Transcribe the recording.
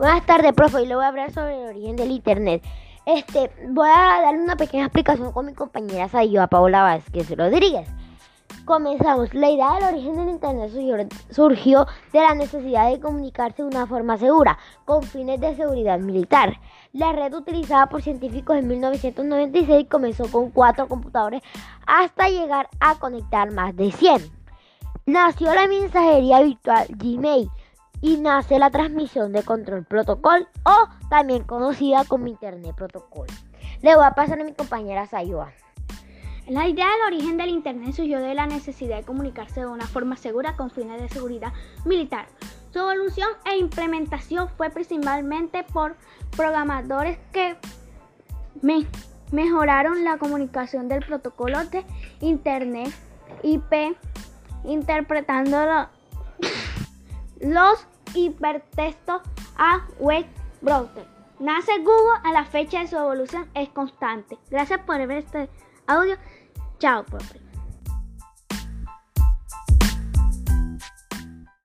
Buenas tardes, profe. Hoy le voy a hablar sobre el origen del Internet. Este, voy a darle una pequeña explicación con mi compañera Sayoa Paola Vázquez Rodríguez. Comenzamos. La idea del origen del Internet surgió de la necesidad de comunicarse de una forma segura, con fines de seguridad militar. La red utilizada por científicos en 1996 comenzó con cuatro computadores hasta llegar a conectar más de 100. Nació la mensajería virtual Gmail y nace la transmisión de control protocol o también conocida como Internet Protocol. Le voy a pasar a mi compañera Sayua. La idea del origen del Internet surgió de la necesidad de comunicarse de una forma segura con fines de seguridad militar. Su evolución e implementación fue principalmente por programadores que mejoraron la comunicación del protocolo de Internet IP interpretando los hipertextos a web browser. Nace Google a la fecha de su evolución es constante. Gracias por ver este audio. Chao, profe.